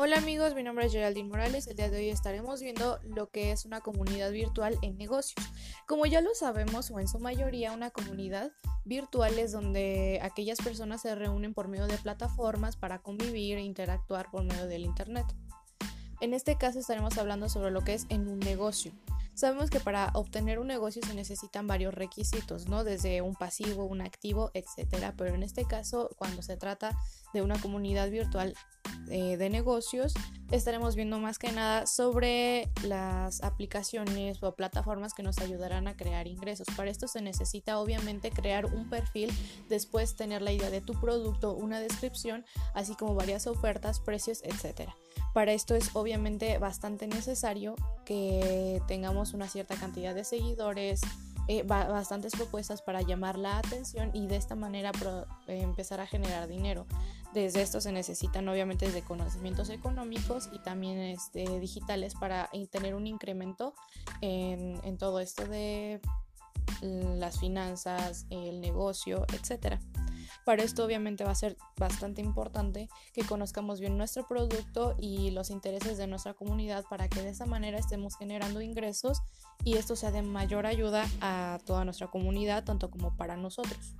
Hola amigos, mi nombre es Geraldine Morales. El día de hoy estaremos viendo lo que es una comunidad virtual en negocios. Como ya lo sabemos, o en su mayoría, una comunidad virtual es donde aquellas personas se reúnen por medio de plataformas para convivir e interactuar por medio del Internet. En este caso estaremos hablando sobre lo que es en un negocio. Sabemos que para obtener un negocio se necesitan varios requisitos, ¿no? Desde un pasivo, un activo, etcétera. Pero en este caso, cuando se trata de una comunidad virtual eh, de negocios, estaremos viendo más que nada sobre las aplicaciones o plataformas que nos ayudarán a crear ingresos. Para esto se necesita obviamente crear un perfil, después tener la idea de tu producto, una descripción, así como varias ofertas, precios, etcétera. Para esto es obviamente bastante necesario que tengamos una cierta cantidad de seguidores, eh, bastantes propuestas para llamar la atención y de esta manera eh, empezar a generar dinero. Desde esto se necesitan obviamente desde conocimientos económicos y también este, digitales para tener un incremento en, en todo esto de las finanzas, el negocio, etcétera. Para esto obviamente va a ser bastante importante que conozcamos bien nuestro producto y los intereses de nuestra comunidad para que de esa manera estemos generando ingresos y esto sea de mayor ayuda a toda nuestra comunidad, tanto como para nosotros.